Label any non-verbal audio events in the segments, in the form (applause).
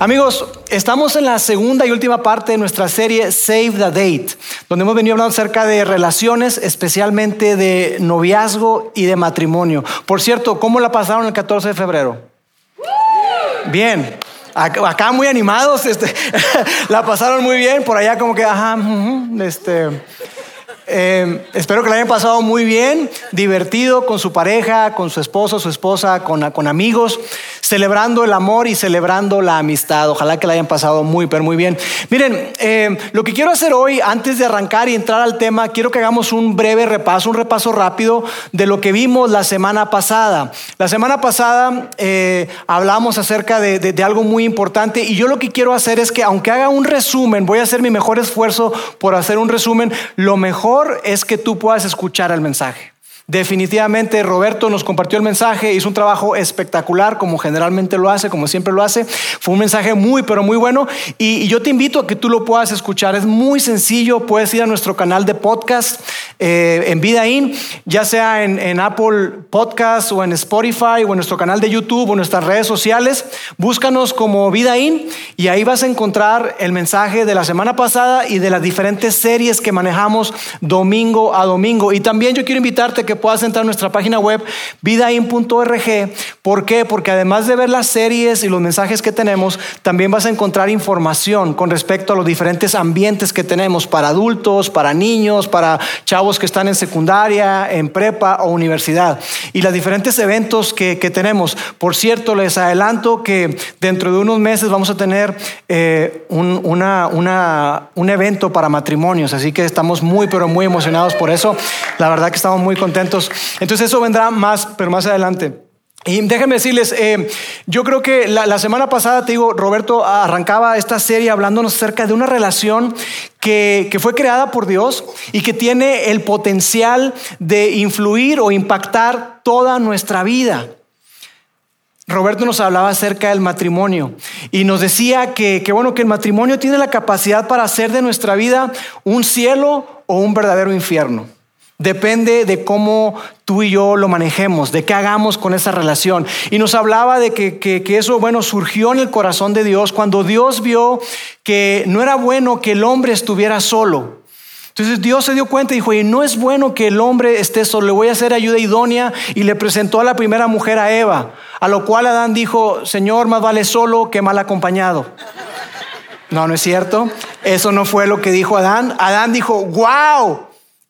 Amigos, estamos en la segunda y última parte de nuestra serie Save the Date, donde hemos venido hablando acerca de relaciones, especialmente de noviazgo y de matrimonio. Por cierto, ¿cómo la pasaron el 14 de febrero? Bien. Acá muy animados, este, (laughs) la pasaron muy bien, por allá como que, este, eh, espero que la hayan pasado muy bien, divertido con su pareja, con su esposo, su esposa, con amigos celebrando el amor y celebrando la amistad. Ojalá que la hayan pasado muy, pero muy bien. Miren, eh, lo que quiero hacer hoy, antes de arrancar y entrar al tema, quiero que hagamos un breve repaso, un repaso rápido de lo que vimos la semana pasada. La semana pasada eh, hablamos acerca de, de algo muy importante y yo lo que quiero hacer es que, aunque haga un resumen, voy a hacer mi mejor esfuerzo por hacer un resumen, lo mejor es que tú puedas escuchar el mensaje. Definitivamente Roberto nos compartió el mensaje, hizo un trabajo espectacular como generalmente lo hace, como siempre lo hace. Fue un mensaje muy, pero muy bueno y, yo te invito a que tú lo puedas escuchar. Es muy sencillo, puedes ir a nuestro canal de podcast eh, en Vidaín, ya sea en, Apple Podcast o en Spotify o en nuestro canal de YouTube o en nuestras redes sociales. Búscanos como Vidaín y ahí vas a encontrar el mensaje de la semana pasada y de las diferentes series que manejamos domingo a domingo. Y también yo quiero invitarte que puedas entrar a nuestra página web vidain.org. ¿Por qué? Porque además de ver las series y los mensajes que tenemos, también vas a encontrar información con respecto a los diferentes ambientes que tenemos para adultos, para niños, para chavos que están en secundaria, en prepa o universidad. Y los diferentes eventos que, tenemos. Por cierto, les adelanto que dentro de unos meses vamos a tener eh, un, un evento para matrimonios. Así que estamos muy, pero muy emocionados por eso. La verdad que estamos muy contentos entonces eso vendrá más, pero más adelante. Y déjenme decirles, eh, yo creo que la, semana pasada, te digo, Roberto arrancaba esta serie hablándonos acerca de una relación que, fue creada por Dios y que tiene el potencial de influir o impactar toda nuestra vida. Roberto nos hablaba acerca del matrimonio y nos decía que, que, bueno, que el matrimonio tiene la capacidad para hacer de nuestra vida un cielo o un verdadero infierno. Depende de cómo tú y yo lo manejemos, de qué hagamos con esa relación. Y nos hablaba de que, eso, bueno, surgió en el corazón de Dios cuando Dios vio que no era bueno que el hombre estuviera solo. Entonces Dios se dio cuenta y dijo, y no es bueno que el hombre esté solo, le voy a hacer ayuda idónea y le presentó a la primera mujer a Eva, a lo cual Adán dijo, Señor, más vale solo que mal acompañado. No, no es cierto. Eso no fue lo que dijo Adán. Adán dijo, wow,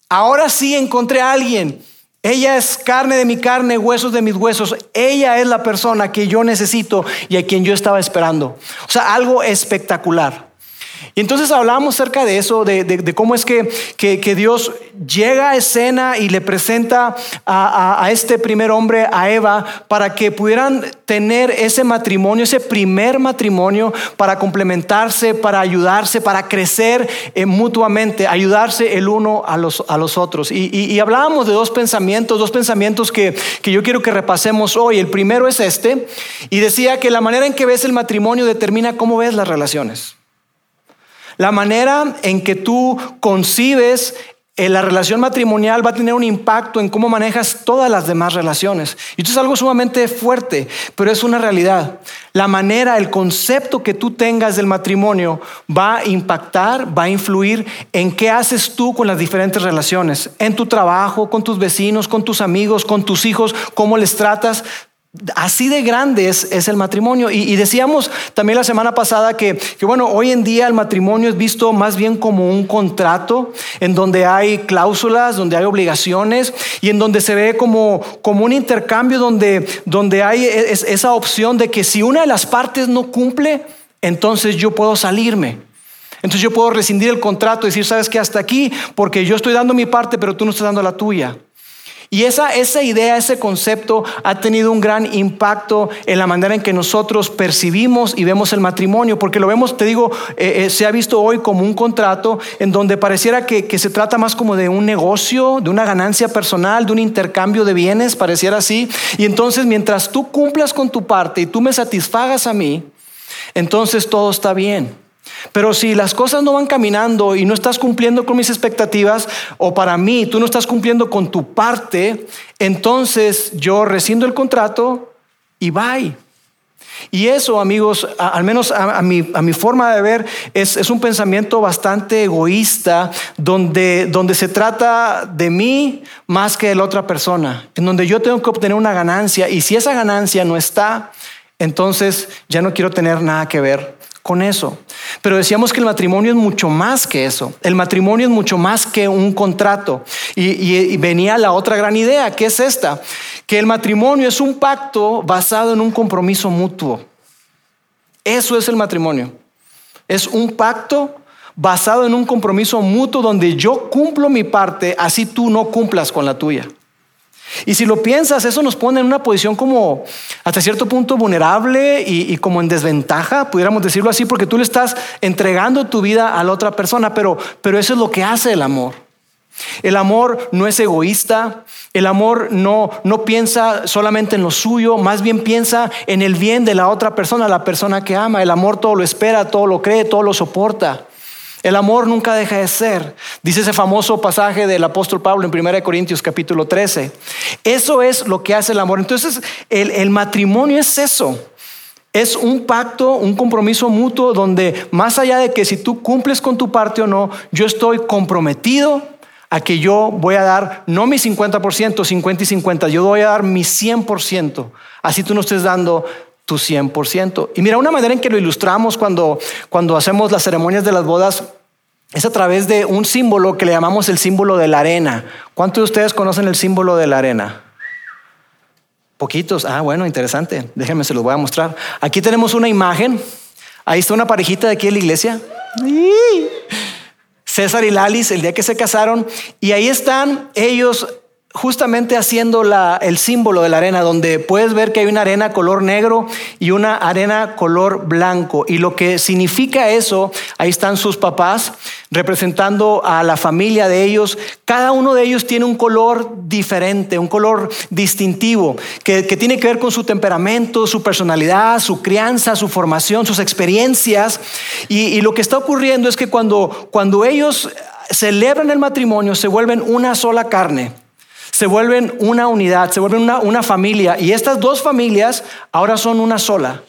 Ahora sí encontré a alguien. Ella es carne de mi carne, huesos de mis huesos. Ella es la persona que yo necesito y a quien yo estaba esperando. O sea, algo espectacular. Y entonces hablamos acerca de eso, de, cómo es que, que, Dios llega a escena y le presenta a, a, este primer hombre, a Eva, para que pudieran tener ese matrimonio, ese primer matrimonio, para complementarse, para ayudarse, para crecer eh, mutuamente, ayudarse el uno a los, a los otros. Y, y, hablábamos de dos pensamientos, dos pensamientos que, que yo quiero que repasemos hoy. El primero es este, y decía que la manera en que ves el matrimonio determina cómo ves las relaciones. La manera en que tú concibes eh, la relación matrimonial va a tener un impacto en cómo manejas todas las demás relaciones. Y esto es algo sumamente fuerte, pero es una realidad. La manera, el concepto que tú tengas del matrimonio va a impactar, va a influir en qué haces tú con las diferentes relaciones, en tu trabajo, con tus vecinos, con tus amigos, con tus hijos, cómo les tratas. Así de grande es, el matrimonio. Y, decíamos también la semana pasada que, bueno, hoy en día el matrimonio es visto más bien como un contrato en donde hay cláusulas, donde hay obligaciones y en donde se ve como, como un intercambio donde, donde hay esa opción de que si una de las partes no cumple, entonces yo puedo salirme. Entonces yo puedo rescindir el contrato y decir, sabes que hasta aquí, porque yo estoy dando mi parte, pero tú no estás dando la tuya. Y esa, esa idea, ese concepto ha tenido un gran impacto en la manera en que nosotros percibimos y vemos el matrimonio, porque lo vemos, te digo, eh, eh, se ha visto hoy como un contrato en donde pareciera que, que se trata más como de un negocio, de una ganancia personal, de un intercambio de bienes, pareciera así. Y entonces mientras tú cumplas con tu parte y tú me satisfagas a mí, entonces todo está bien. Pero si las cosas no van caminando y no estás cumpliendo con mis expectativas, o para mí tú no estás cumpliendo con tu parte, entonces yo rescindo el contrato y bye. Y eso, amigos, al menos a, mi, forma de ver, es, un pensamiento bastante egoísta, donde, donde se trata de mí más que de la otra persona, en donde yo tengo que obtener una ganancia, y si esa ganancia no está, entonces ya no quiero tener nada que ver con eso. Pero decíamos que el matrimonio es mucho más que eso. El matrimonio es mucho más que un contrato. Y, venía la otra gran idea, que es esta, que el matrimonio es un pacto basado en un compromiso mutuo. Eso es el matrimonio. Es un pacto basado en un compromiso mutuo donde yo cumplo mi parte, así tú no cumplas con la tuya. Y si lo piensas, eso nos pone en una posición como hasta cierto punto vulnerable y, como en desventaja, pudiéramos decirlo así, porque tú le estás entregando tu vida a la otra persona, pero, pero eso es lo que hace el amor. El amor no es egoísta, el amor no, no piensa solamente en lo suyo, más bien piensa en el bien de la otra persona, la persona que ama. El amor todo lo espera, todo lo cree, todo lo soporta. El amor nunca deja de ser. Dice ese famoso pasaje del apóstol Pablo en 1 Corintios capítulo 13. Eso es lo que hace el amor. Entonces, el, el matrimonio es eso. Es un pacto, un compromiso mutuo donde más allá de que si tú cumples con tu parte o no, yo estoy comprometido a que yo voy a dar no mi 50%, 50 y 50, yo voy a dar mi 100%. Así tú no estés dando tu 100%. Y mira, una manera en que lo ilustramos cuando, cuando hacemos las ceremonias de las bodas es a través de un símbolo que le llamamos el símbolo de la arena. ¿Cuántos de ustedes conocen el símbolo de la arena? Poquitos. Ah, bueno, interesante. Déjenme, se los voy a mostrar. Aquí tenemos una imagen. Ahí está una parejita de aquí en la iglesia. César y Lalis, el día que se casaron. Y ahí están ellos justamente haciendo el símbolo de la arena, donde puedes ver que hay una arena color negro y una arena color blanco. Y lo que significa eso, ahí están sus papás representando a la familia de ellos. Cada uno de ellos tiene un color diferente, un color distintivo, que, tiene que ver con su temperamento, su personalidad, su crianza, su formación, sus experiencias. Y, lo que está ocurriendo es que cuando, cuando ellos celebran el matrimonio, se vuelven una sola carne se vuelven una unidad, se vuelven una, familia. Y estas dos familias ahora son una sola.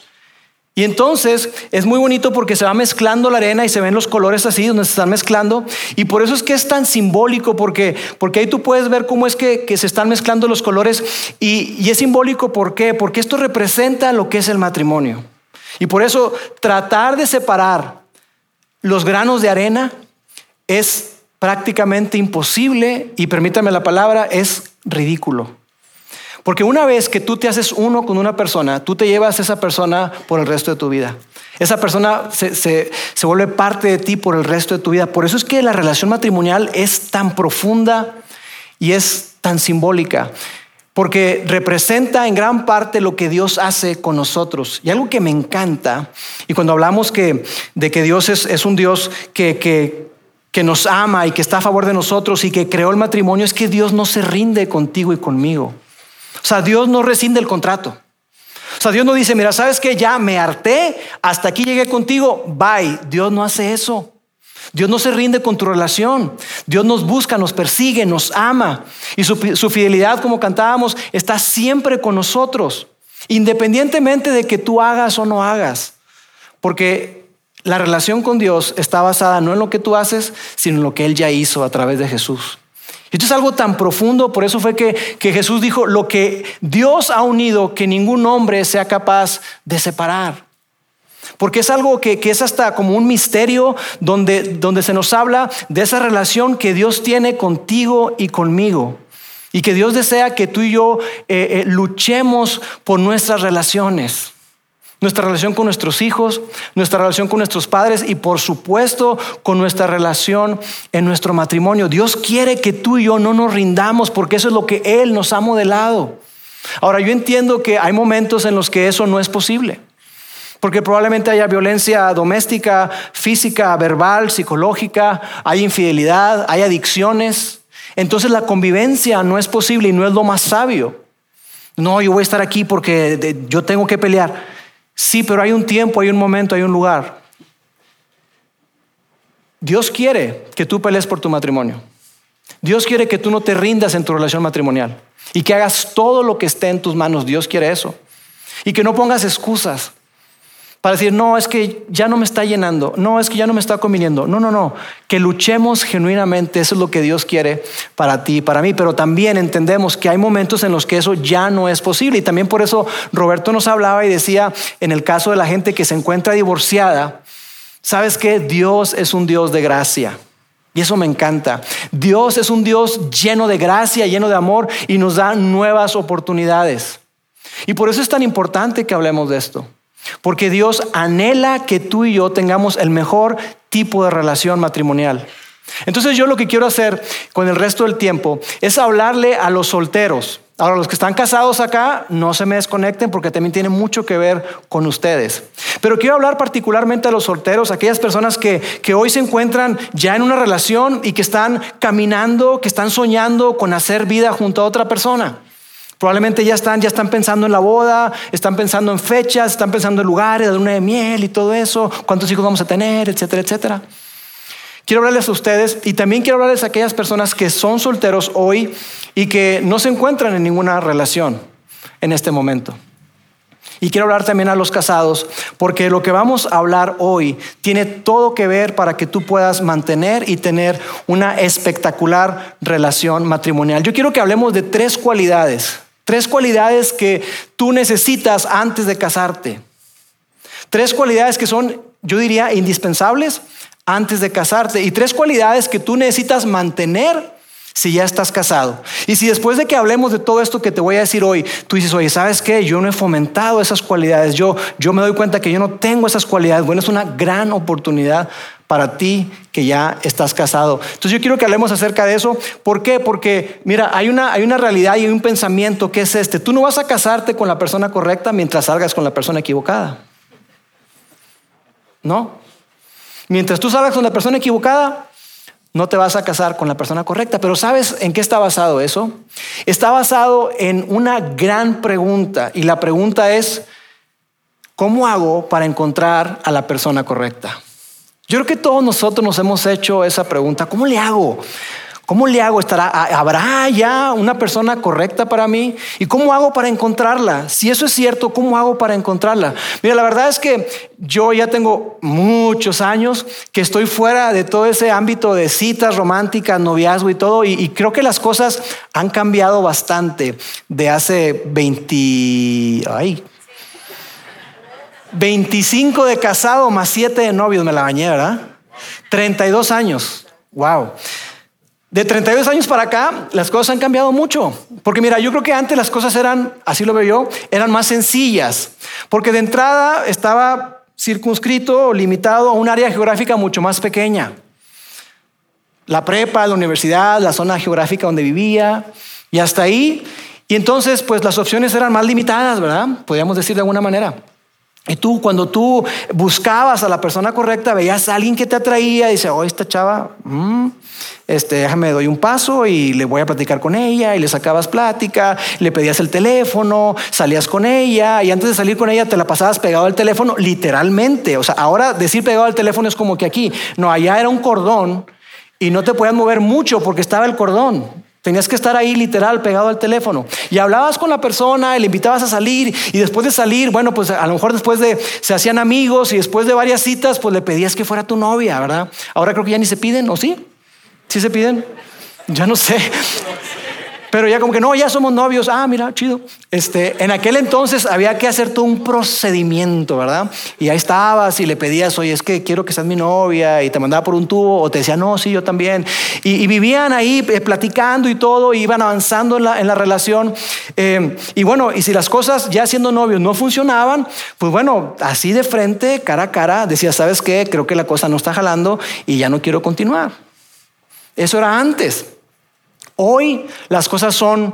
Y entonces es muy bonito porque se va mezclando la arena y se ven los colores así, donde se están mezclando. Y por eso es que es tan simbólico, porque, porque ahí tú puedes ver cómo es que, se están mezclando los colores. Y, y es simbólico, ¿por qué? Porque esto representa lo que es el matrimonio. Y por eso tratar de separar los granos de arena es prácticamente imposible y permítame la palabra, es ridículo. Porque una vez que tú te haces uno con una persona, tú te llevas a esa persona por el resto de tu vida. Esa persona se, se, vuelve parte de ti por el resto de tu vida. Por eso es que la relación matrimonial es tan profunda y es tan simbólica. Porque representa en gran parte lo que Dios hace con nosotros. Y algo que me encanta, y cuando hablamos que, de que Dios es, es un Dios que, que, que nos ama y que está a favor de nosotros y que creó el matrimonio es que Dios no se rinde contigo y conmigo. O sea, Dios no rescinde el contrato. O sea, Dios no dice, mira, sabes que ya me harté, hasta aquí llegué contigo, bye. Dios no hace eso. Dios no se rinde con tu relación. Dios nos busca, nos persigue, nos ama. Y su, su fidelidad, como cantábamos, está siempre con nosotros, independientemente de que tú hagas o no hagas. Porque la relación con Dios está basada no en lo que tú haces, sino en lo que Él ya hizo a través de Jesús. Esto es algo tan profundo, por eso fue que, Jesús dijo, lo que Dios ha unido, que ningún hombre sea capaz de separar. Porque es algo que, es hasta como un misterio donde, donde se nos habla de esa relación que Dios tiene contigo y conmigo. Y que Dios desea que tú y yo eh, eh, luchemos por nuestras relaciones. Nuestra relación con nuestros hijos, nuestra relación con nuestros padres y por supuesto con nuestra relación en nuestro matrimonio. Dios quiere que tú y yo no nos rindamos porque eso es lo que Él nos ha modelado. Ahora, yo entiendo que hay momentos en los que eso no es posible. Porque probablemente haya violencia doméstica, física, verbal, psicológica, hay infidelidad, hay adicciones. Entonces la convivencia no es posible y no es lo más sabio. No, yo voy a estar aquí porque yo tengo que pelear. Sí, pero hay un tiempo, hay un momento, hay un lugar. Dios quiere que tú pelees por tu matrimonio. Dios quiere que tú no te rindas en tu relación matrimonial y que hagas todo lo que esté en tus manos. Dios quiere eso. Y que no pongas excusas para decir, no, es que ya no me está llenando, no, es que ya no me está conviniendo. No, no, no, que luchemos genuinamente, eso es lo que Dios quiere para ti y para mí, pero también entendemos que hay momentos en los que eso ya no es posible y también por eso Roberto nos hablaba y decía, en el caso de la gente que se encuentra divorciada, ¿sabes que Dios es un Dios de gracia. Y eso me encanta. Dios es un Dios lleno de gracia, lleno de amor y nos da nuevas oportunidades. Y por eso es tan importante que hablemos de esto. Porque Dios anhela que tú y yo tengamos el mejor tipo de relación matrimonial. Entonces yo lo que quiero hacer con el resto del tiempo es hablarle a los solteros. Ahora, los que están casados acá, no se me desconecten porque también tiene mucho que ver con ustedes. Pero quiero hablar particularmente a los solteros, aquellas personas que, que hoy se encuentran ya en una relación y que están caminando, que están soñando con hacer vida junto a otra persona. Probablemente ya están, ya están pensando en la boda, están pensando en fechas, están pensando en lugares, de luna de miel y todo eso, cuántos hijos vamos a tener, etcétera, etcétera. Quiero hablarles a ustedes y también quiero hablarles a aquellas personas que son solteros hoy y que no se encuentran en ninguna relación en este momento. Y quiero hablar también a los casados, porque lo que vamos a hablar hoy tiene todo que ver para que tú puedas mantener y tener una espectacular relación matrimonial. Yo quiero que hablemos de tres cualidades Tres cualidades que tú necesitas antes de casarte. Tres cualidades que son, yo diría, indispensables antes de casarte. Y tres cualidades que tú necesitas mantener si ya estás casado. Y si después de que hablemos de todo esto que te voy a decir hoy, tú dices, oye, ¿sabes qué? Yo no he fomentado esas cualidades. Yo, yo me doy cuenta que yo no tengo esas cualidades. Bueno, es una gran oportunidad para ti que ya estás casado. Entonces yo quiero que hablemos acerca de eso. ¿Por qué? Porque mira, hay una, hay una realidad y hay un pensamiento que es este. Tú no vas a casarte con la persona correcta mientras salgas con la persona equivocada. ¿No? Mientras tú salgas con la persona equivocada, no te vas a casar con la persona correcta. Pero ¿sabes en qué está basado eso? Está basado en una gran pregunta. Y la pregunta es, ¿cómo hago para encontrar a la persona correcta? Yo creo que todos nosotros nos hemos hecho esa pregunta, ¿cómo le hago? ¿Cómo le hago? ¿Estará, ¿Habrá ya una persona correcta para mí? ¿Y cómo hago para encontrarla? Si eso es cierto, ¿cómo hago para encontrarla? Mira, la verdad es que yo ya tengo muchos años que estoy fuera de todo ese ámbito de citas románticas, noviazgo y todo, y, y creo que las cosas han cambiado bastante de hace 20... Ay, 25 de casado más 7 de novios, me la bañé, ¿verdad? 32 años, wow. De 32 años para acá, las cosas han cambiado mucho. Porque mira, yo creo que antes las cosas eran, así lo veo yo, eran más sencillas. Porque de entrada estaba circunscrito o limitado a un área geográfica mucho más pequeña. La prepa, la universidad, la zona geográfica donde vivía, y hasta ahí. Y entonces, pues las opciones eran más limitadas, ¿verdad? Podríamos decir de alguna manera. Y tú, cuando tú buscabas a la persona correcta, veías a alguien que te atraía y dice, oh, esta chava, mm, este, déjame, doy un paso y le voy a platicar con ella. Y le sacabas plática, le pedías el teléfono, salías con ella y antes de salir con ella te la pasabas pegado al teléfono, literalmente. O sea, ahora decir pegado al teléfono es como que aquí, no, allá era un cordón y no te podías mover mucho porque estaba el cordón. Tenías que estar ahí literal pegado al teléfono. Y hablabas con la persona, y le invitabas a salir y después de salir, bueno, pues a lo mejor después de, se hacían amigos y después de varias citas, pues le pedías que fuera tu novia, ¿verdad? Ahora creo que ya ni se piden, ¿o sí? ¿Sí se piden? Ya no sé. Pero ya como que no, ya somos novios. Ah, mira, chido. Este, en aquel entonces había que hacer todo un procedimiento, ¿verdad? Y ahí estabas y le pedías, oye, es que quiero que seas mi novia y te mandaba por un tubo o te decía, no, sí, yo también. Y, vivían ahí eh, platicando y todo, iban avanzando en la, relación. Eh, y bueno, y si las cosas ya siendo novios no funcionaban, pues bueno, así de frente, cara a cara, decía, ¿sabes qué? Creo que la cosa no está jalando y ya no quiero continuar. Eso era antes. Hoy las cosas son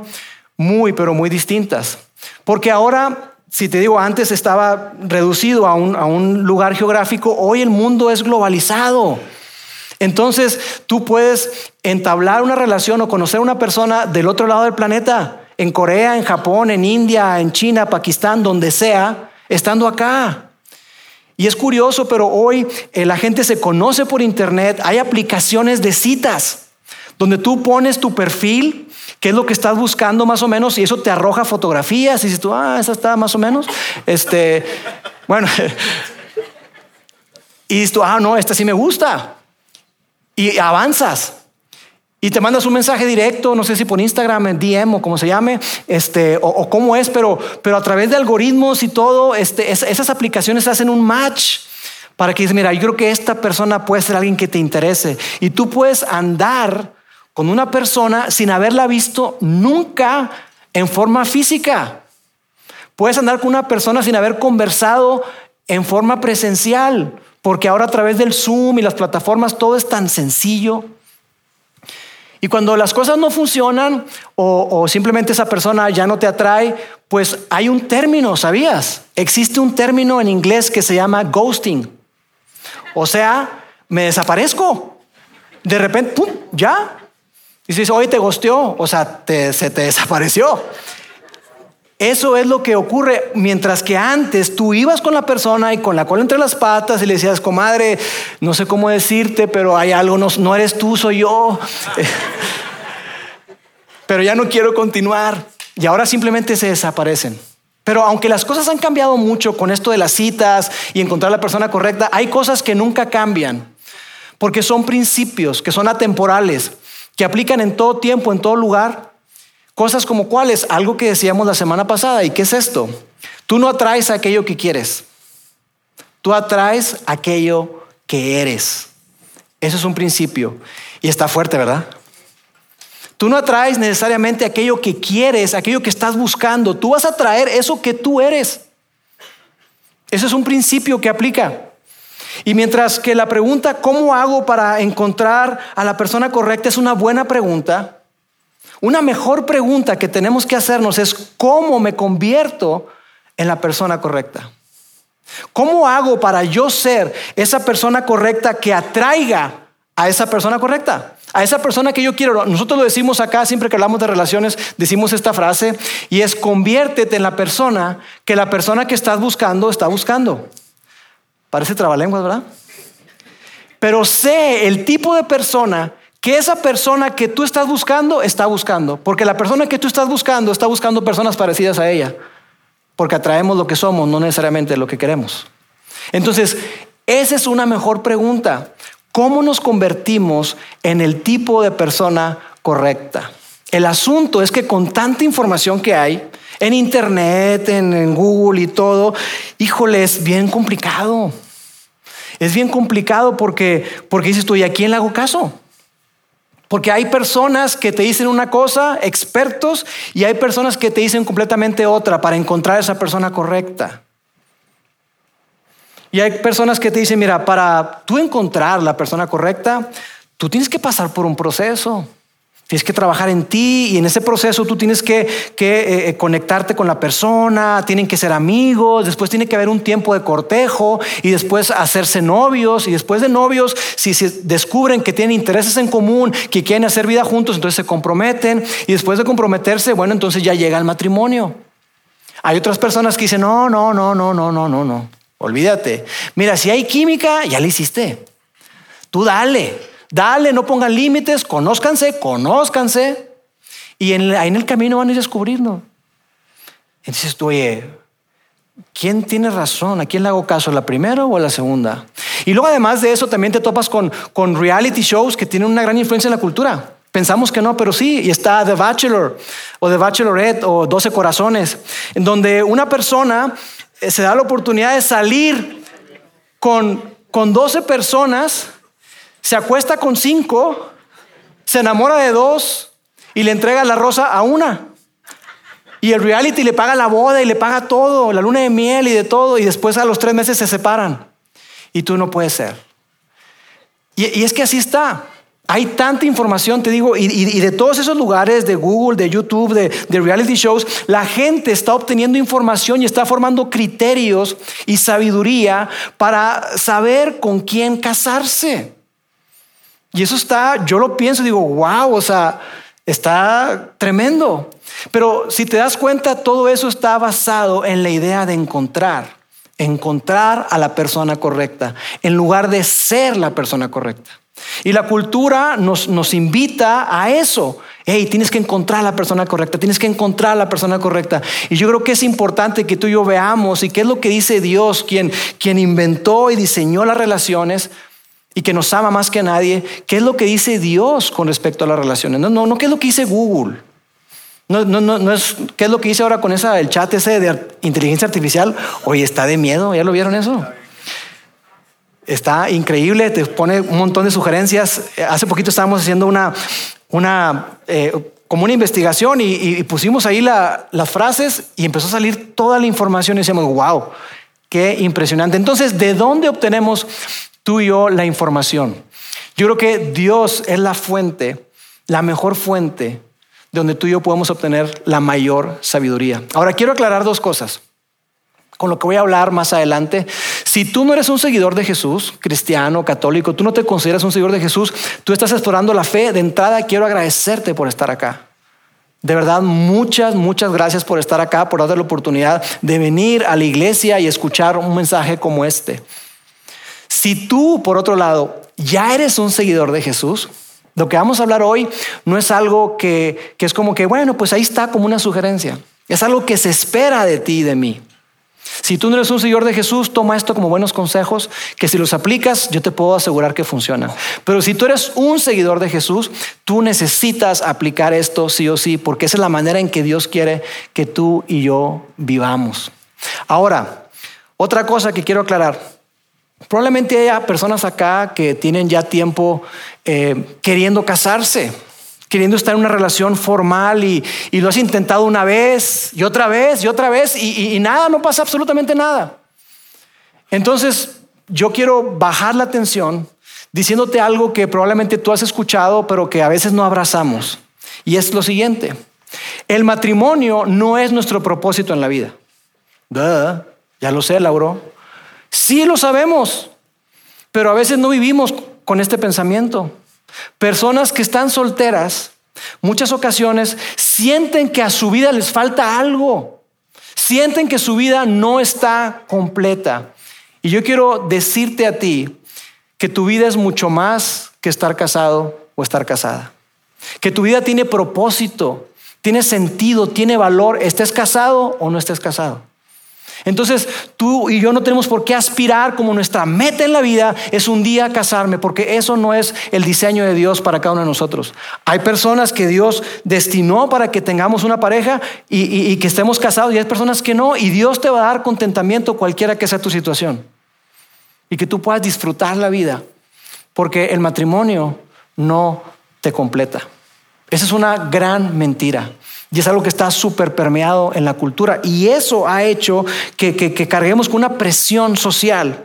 muy, pero muy distintas. Porque ahora, si te digo, antes estaba reducido a un, lugar geográfico, hoy el mundo es globalizado. Entonces tú puedes entablar una relación o conocer a una persona del otro lado del planeta, en Corea, en Japón, en India, en China, Pakistán, donde sea, estando acá. Y es curioso, pero hoy la gente se conoce por internet, hay aplicaciones de citas donde tú pones tu perfil, qué es lo que estás buscando más o menos, y eso te arroja fotografías, y dices tú, ah, esa está más o menos. Este, (laughs) bueno, (laughs) y dices tú, ah, no, esta sí me gusta. Y avanzas. Y te mandas un mensaje directo, no sé si por Instagram, DM o como se llame, este, o, cómo es, pero, pero a través de algoritmos y todo, este, esas aplicaciones hacen un match para que dices, mira, yo creo que esta persona puede ser alguien que te interese. Y tú puedes andar con una persona sin haberla visto nunca en forma física. Puedes andar con una persona sin haber conversado en forma presencial, porque ahora a través del Zoom y las plataformas todo es tan sencillo. Y cuando las cosas no funcionan o, simplemente esa persona ya no te atrae, pues hay un término, ¿sabías? Existe un término en inglés que se llama ghosting. O sea, me desaparezco. De repente, ¡pum! Ya, y si hoy te gosteó, o sea, se te desapareció. Eso es lo que ocurre mientras que antes tú ibas con la persona y con la cola entre las patas y le decías, comadre, no sé cómo decirte, pero hay algo, no, no eres tú, soy yo. (laughs) pero ya no quiero continuar. Y ahora simplemente se desaparecen. Pero aunque las cosas han cambiado mucho con esto de las citas y encontrar la persona correcta, hay cosas que nunca cambian. Porque son principios que son atemporales que aplican en todo tiempo, en todo lugar. Cosas como cuáles, algo que decíamos la semana pasada. ¿Y qué es esto? Tú no atraes aquello que quieres. Tú atraes aquello que eres. Eso es un principio. Y está fuerte, ¿verdad? Tú no atraes necesariamente aquello que quieres, aquello que estás buscando. Tú vas a traer eso que tú eres. Eso es un principio que aplica. Y mientras que la pregunta, ¿cómo hago para encontrar a la persona correcta? es una buena pregunta, una mejor pregunta que tenemos que hacernos es, ¿cómo me convierto en la persona correcta? ¿Cómo hago para yo ser esa persona correcta que atraiga a esa persona correcta? A esa persona que yo quiero. Nosotros lo decimos acá, siempre que hablamos de relaciones, decimos esta frase y es conviértete en la persona que la persona que estás buscando está buscando. Parece trabalenguas, ¿verdad? Pero sé el tipo de persona que esa persona que tú estás buscando está buscando. Porque la persona que tú estás buscando está buscando personas parecidas a ella. Porque atraemos lo que somos, no necesariamente lo que queremos. Entonces, esa es una mejor pregunta. ¿Cómo nos convertimos en el tipo de persona correcta? El asunto es que con tanta información que hay, en internet, en, Google y todo, híjole, es bien complicado. Es bien complicado porque, porque dices tú, ¿y a quién le hago caso? Porque hay personas que te dicen una cosa, expertos, y hay personas que te dicen completamente otra para encontrar esa persona correcta. Y hay personas que te dicen, mira, para tú encontrar la persona correcta, tú tienes que pasar por un proceso. Tienes que trabajar en ti y en ese proceso tú tienes que, eh, eh, conectarte con la persona, tienen que ser amigos, después tiene que haber un tiempo de cortejo y después hacerse novios y después de novios, si se descubren que tienen intereses en común, que quieren hacer vida juntos, entonces se comprometen y después de comprometerse, bueno, entonces ya llega el matrimonio. Hay otras personas que dicen, no, no, no, no, no, no, no, no, olvídate. Mira, si hay química, ya la hiciste. Tú dale. Dale, no pongan límites, conózcanse, conózcanse. Y en, ahí en el camino van a ir descubriendo. Entonces tú, oye, ¿quién tiene razón? ¿A quién le hago caso? ¿La primera o la segunda? Y luego además de eso también te topas con, con reality shows que tienen una gran influencia en la cultura. Pensamos que no, pero sí, y está The Bachelor o The Bachelorette o 12 Corazones, en donde una persona eh, se da la oportunidad de salir con, con 12 personas, se acuesta con 5, se enamora de dos y le entrega la rosa a una. Y el reality le paga la boda y le paga todo, la luna de miel y de todo, y después a los tres meses se separan. Y tú no puedes ser. Y, y es que así está. Hay tanta información, te digo, y, de todos esos lugares, de Google, de YouTube, de, de, reality shows, la gente está obteniendo información y está formando criterios y sabiduría para saber con quién casarse. Y eso está, yo lo pienso y digo, wow, o sea, está tremendo. Pero si te das cuenta, todo eso está basado en la idea de encontrar, encontrar a la persona correcta, en lugar de ser la persona correcta. Y la cultura nos, nos invita a eso. Hey, tienes que encontrar a la persona correcta, tienes que encontrar a la persona correcta. Y yo creo que es importante que tú y yo veamos y qué es lo que dice Dios, quien, quien inventó y diseñó las relaciones y que nos ama más que nadie. ¿Qué es lo que dice Dios con respecto a las relaciones? No, no, no, ¿qué es lo que dice Google? No, no, no, no es, ¿qué es lo que dice ahora con esa, el chat ese de inteligencia artificial? Oye, está de miedo, ¿ya lo vieron eso? Está increíble, te pone un montón de sugerencias. Hace poquito estábamos haciendo una, una eh, como una investigación y, pusimos ahí las frases y empezó a salir toda la información y decíamos, wow, qué impresionante. Entonces, ¿de dónde obtenemos tú y yo la información? Yo creo que Dios es la fuente, la mejor fuente donde tú y yo podemos obtener la mayor sabiduría. Ahora, quiero aclarar dos cosas con lo que voy a hablar más adelante. Si tú no eres un seguidor de Jesús, cristiano, católico, tú no te consideras un seguidor de Jesús, tú estás explorando la fe, de entrada quiero agradecerte por estar acá. De verdad, muchas, muchas gracias por estar acá, por darte la oportunidad de venir a la iglesia y escuchar un mensaje como este. Si tú, por otro lado, ya eres un seguidor de Jesús, lo que vamos a hablar hoy no es algo que, que es como que, bueno, pues ahí está como una sugerencia. Es algo que se espera de ti y de mí. Si tú no eres un seguidor de Jesús, toma esto como buenos consejos, que si los aplicas, yo te puedo asegurar que funcionan. Pero si tú eres un seguidor de Jesús, tú necesitas aplicar esto sí o sí, porque esa es la manera en que Dios quiere que tú y yo vivamos. Ahora, otra cosa que quiero aclarar. Probablemente haya personas acá que tienen ya tiempo eh, queriendo casarse queriendo estar en una relación formal y, lo has intentado una vez y otra vez y otra vez y, nada, no pasa absolutamente nada. Entonces, yo quiero bajar la tensión diciéndote algo que probablemente tú has escuchado, pero que a veces no abrazamos. Y es lo siguiente, el matrimonio no es nuestro propósito en la vida. ya lo sé, Lauro. Sí lo sabemos, pero a veces no vivimos con este pensamiento. Personas que están solteras, muchas ocasiones sienten que a su vida les falta algo, sienten que su vida no está completa. Y yo quiero decirte a ti que tu vida es mucho más que estar casado o estar casada. Que tu vida tiene propósito, tiene sentido, tiene valor, estés casado o no estés casado. Entonces tú y yo no tenemos por qué aspirar como nuestra meta en la vida es un día casarme, porque eso no es el diseño de Dios para cada uno de nosotros. Hay personas que Dios destinó para que tengamos una pareja y, que estemos casados y hay personas que no, y Dios te va a dar contentamiento cualquiera que sea tu situación. Y que tú puedas disfrutar la vida, porque el matrimonio no te completa. Esa es una gran mentira. Y es algo que está súper permeado en la cultura. Y eso ha hecho que, que, carguemos con una presión social,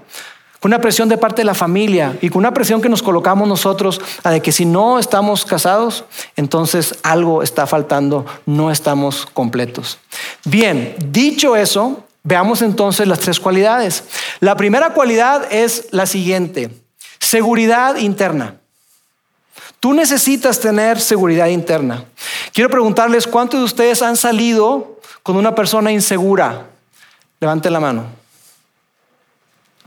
con una presión de parte de la familia y con una presión que nos colocamos nosotros a de que si no estamos casados, entonces algo está faltando, no estamos completos. Bien, dicho eso, veamos entonces las tres cualidades. La primera cualidad es la siguiente, seguridad interna. Tú necesitas tener seguridad interna. Quiero preguntarles, ¿cuántos de ustedes han salido con una persona insegura? Levanten la mano.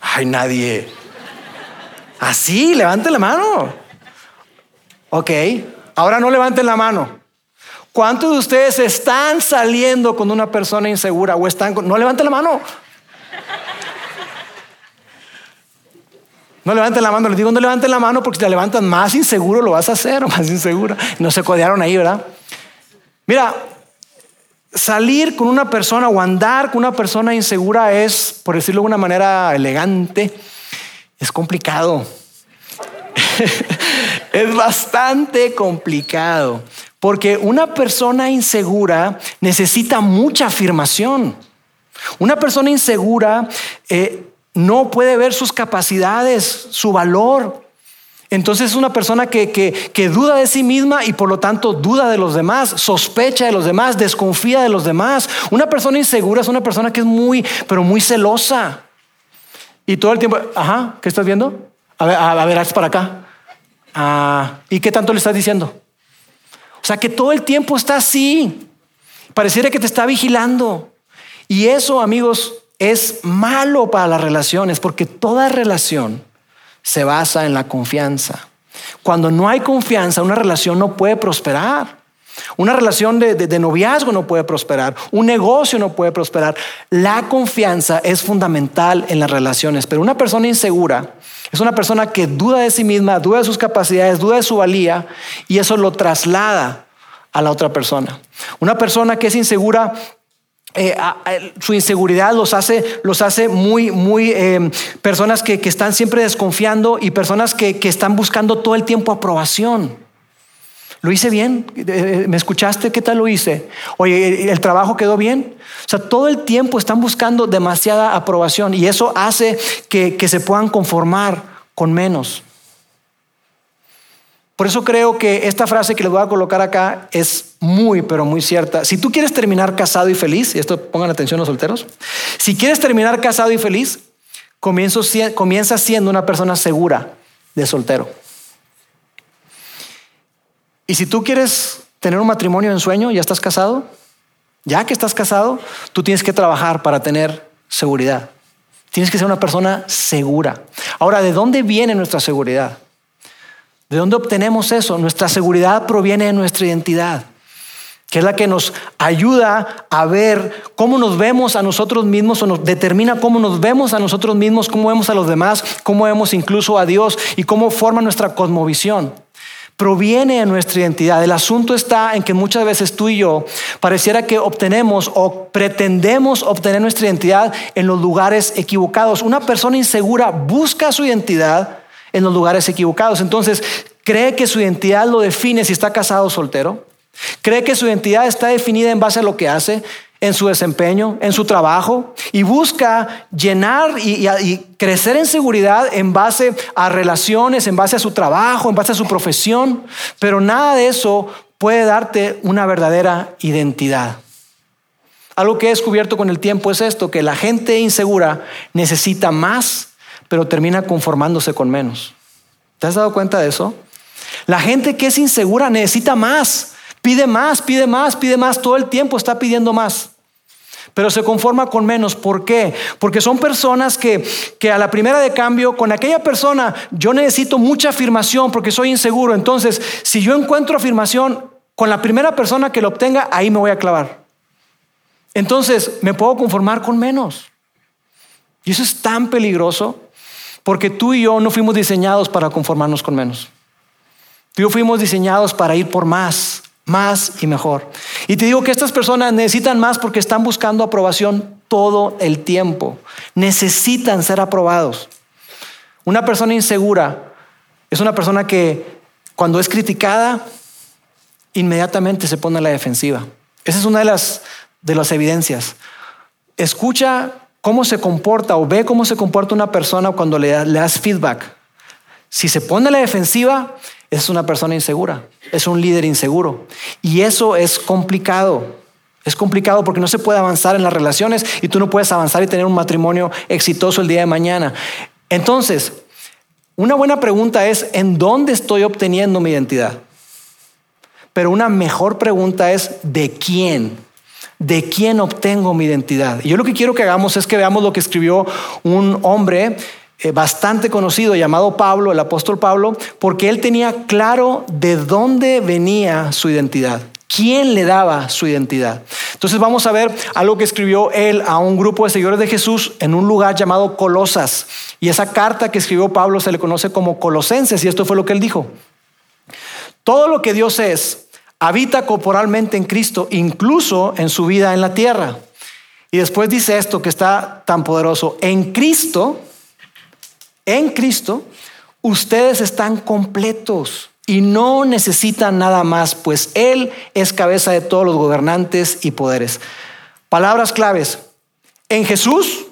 Ay, nadie. Así, ¿Ah, levanten la mano. Ok, ahora no levanten la mano. ¿Cuántos de ustedes están saliendo con una persona insegura o están con... No levanten la mano. No levanten la mano, les digo no levanten la mano porque si la levantan más inseguro lo vas a hacer, (laughs) más inseguro. No se codearon ahí, ¿verdad? Mira, salir con una persona o andar con una persona insegura es, por decirlo de una manera elegante, es complicado. (laughs) es bastante complicado. Porque una persona insegura necesita mucha afirmación. Una persona insegura eh, no puede ver sus capacidades, su valor. Entonces es una persona que, que, duda de sí misma y por lo tanto duda de los demás, sospecha de los demás, desconfía de los demás. Una persona insegura es una persona que es muy, pero muy celosa. Y todo el tiempo, ajá, ¿qué estás viendo? A ver, a, ver, haz para acá. Ah, ¿Y qué tanto le estás diciendo? O sea, que todo el tiempo está así. Pareciera que te está vigilando. Y eso, amigos, es malo para las relaciones, porque toda relación se basa en la confianza. Cuando no hay confianza, una relación no puede prosperar. Una relación de, noviazgo no puede prosperar, un negocio no puede prosperar. La confianza es fundamental en las relaciones, pero una persona insegura es una persona que duda de sí misma, duda de sus capacidades, duda de su valía y eso lo traslada a la otra persona. Una persona que es insegura eh, su inseguridad los hace, los hace muy, muy eh, personas que, están siempre desconfiando y personas que, que, están buscando todo el tiempo aprobación. ¿Lo hice bien? Eh, ¿Me escuchaste? ¿Qué tal lo hice? Oye, ¿el trabajo quedó bien? O sea, todo el tiempo están buscando demasiada aprobación y eso hace que, que se puedan conformar con menos. Por eso creo que esta frase que les voy a colocar acá es muy, pero muy cierta. Si tú quieres terminar casado y feliz, y esto pongan atención los solteros, si quieres terminar casado y feliz, comienza siendo una persona segura de soltero. Y si tú quieres tener un matrimonio en sueño, ya estás casado, ya que estás casado, tú tienes que trabajar para tener seguridad. Tienes que ser una persona segura. Ahora, ¿de dónde viene nuestra seguridad? ¿De dónde obtenemos eso? Nuestra seguridad proviene de nuestra identidad, que es la que nos ayuda a ver cómo nos vemos a nosotros mismos o nos determina cómo nos vemos a nosotros mismos, cómo vemos a los demás, cómo vemos incluso a Dios y cómo forma nuestra cosmovisión. Proviene de nuestra identidad. El asunto está en que muchas veces tú y yo pareciera que obtenemos o pretendemos obtener nuestra identidad en los lugares equivocados. Una persona insegura busca su identidad en los lugares equivocados. Entonces, cree que su identidad lo define si está casado o soltero. Cree que su identidad está definida en base a lo que hace, en su desempeño, en su trabajo, y busca llenar y, crecer en seguridad en base a relaciones, en base a su trabajo, en base a su profesión, pero nada de eso puede darte una verdadera identidad. Algo que he descubierto con el tiempo es esto, que la gente insegura necesita más pero termina conformándose con menos. ¿Te has dado cuenta de eso? La gente que es insegura necesita más, pide más, pide más, pide más, todo el tiempo está pidiendo más. Pero se conforma con menos. ¿Por qué? Porque son personas que, que a la primera de cambio, con aquella persona, yo necesito mucha afirmación porque soy inseguro. Entonces, si yo encuentro afirmación con la primera persona que lo obtenga, ahí me voy a clavar. Entonces, me puedo conformar con menos. Y eso es tan peligroso porque tú y yo no fuimos diseñados para conformarnos con menos. Tú y yo fuimos diseñados para ir por más, más y mejor. Y te digo que estas personas necesitan más porque están buscando aprobación todo el tiempo. Necesitan ser aprobados. Una persona insegura es una persona que cuando es criticada, inmediatamente se pone a la defensiva. Esa es una de las, de las evidencias. Escucha cómo se comporta o ve cómo se comporta una persona cuando le, das feedback. Si se pone a la defensiva, es una persona insegura, es un líder inseguro. Y eso es complicado. Es complicado porque no se puede avanzar en las relaciones y tú no puedes avanzar y tener un matrimonio exitoso el día de mañana. Entonces, una buena pregunta es, ¿en dónde estoy obteniendo mi identidad? Pero una mejor pregunta es, ¿de quién? De quién obtengo mi identidad. Y yo lo que quiero que hagamos es que veamos lo que escribió un hombre eh, bastante conocido llamado Pablo, el apóstol Pablo, porque él tenía claro de dónde venía su identidad. quién le daba su identidad. Entonces vamos a ver algo que escribió él a un grupo de seguidores de Jesús en un lugar llamado Colosas. Y esa carta que escribió Pablo se le conoce como Colosenses y esto fue lo que él dijo. Todo lo que Dios es habita corporalmente en Cristo, incluso en su vida en la tierra. Y después dice esto que está tan poderoso. En Cristo, en Cristo, ustedes están completos y no necesitan nada más, pues Él es cabeza de todos los gobernantes y poderes. Palabras claves. En Jesús,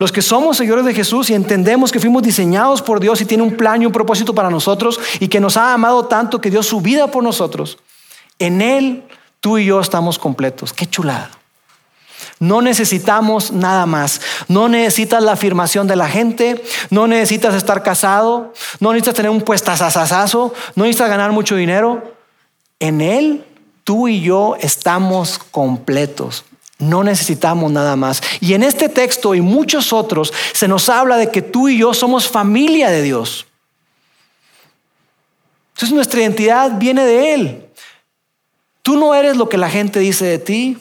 los que somos seguidores de Jesús y entendemos que fuimos diseñados por Dios y tiene un plan y un propósito para nosotros y que nos ha amado tanto que dio su vida por nosotros, en Él tú y yo estamos completos. Qué chulada. No necesitamos nada más. No necesitas la afirmación de la gente, no necesitas estar casado, no necesitas tener un puestazazazazo, no necesitas ganar mucho dinero. En Él, tú y yo estamos completos. No necesitamos nada más. Y en este texto y muchos otros se nos habla de que tú y yo somos familia de Dios. Entonces nuestra identidad viene de Él. Tú no eres lo que la gente dice de ti.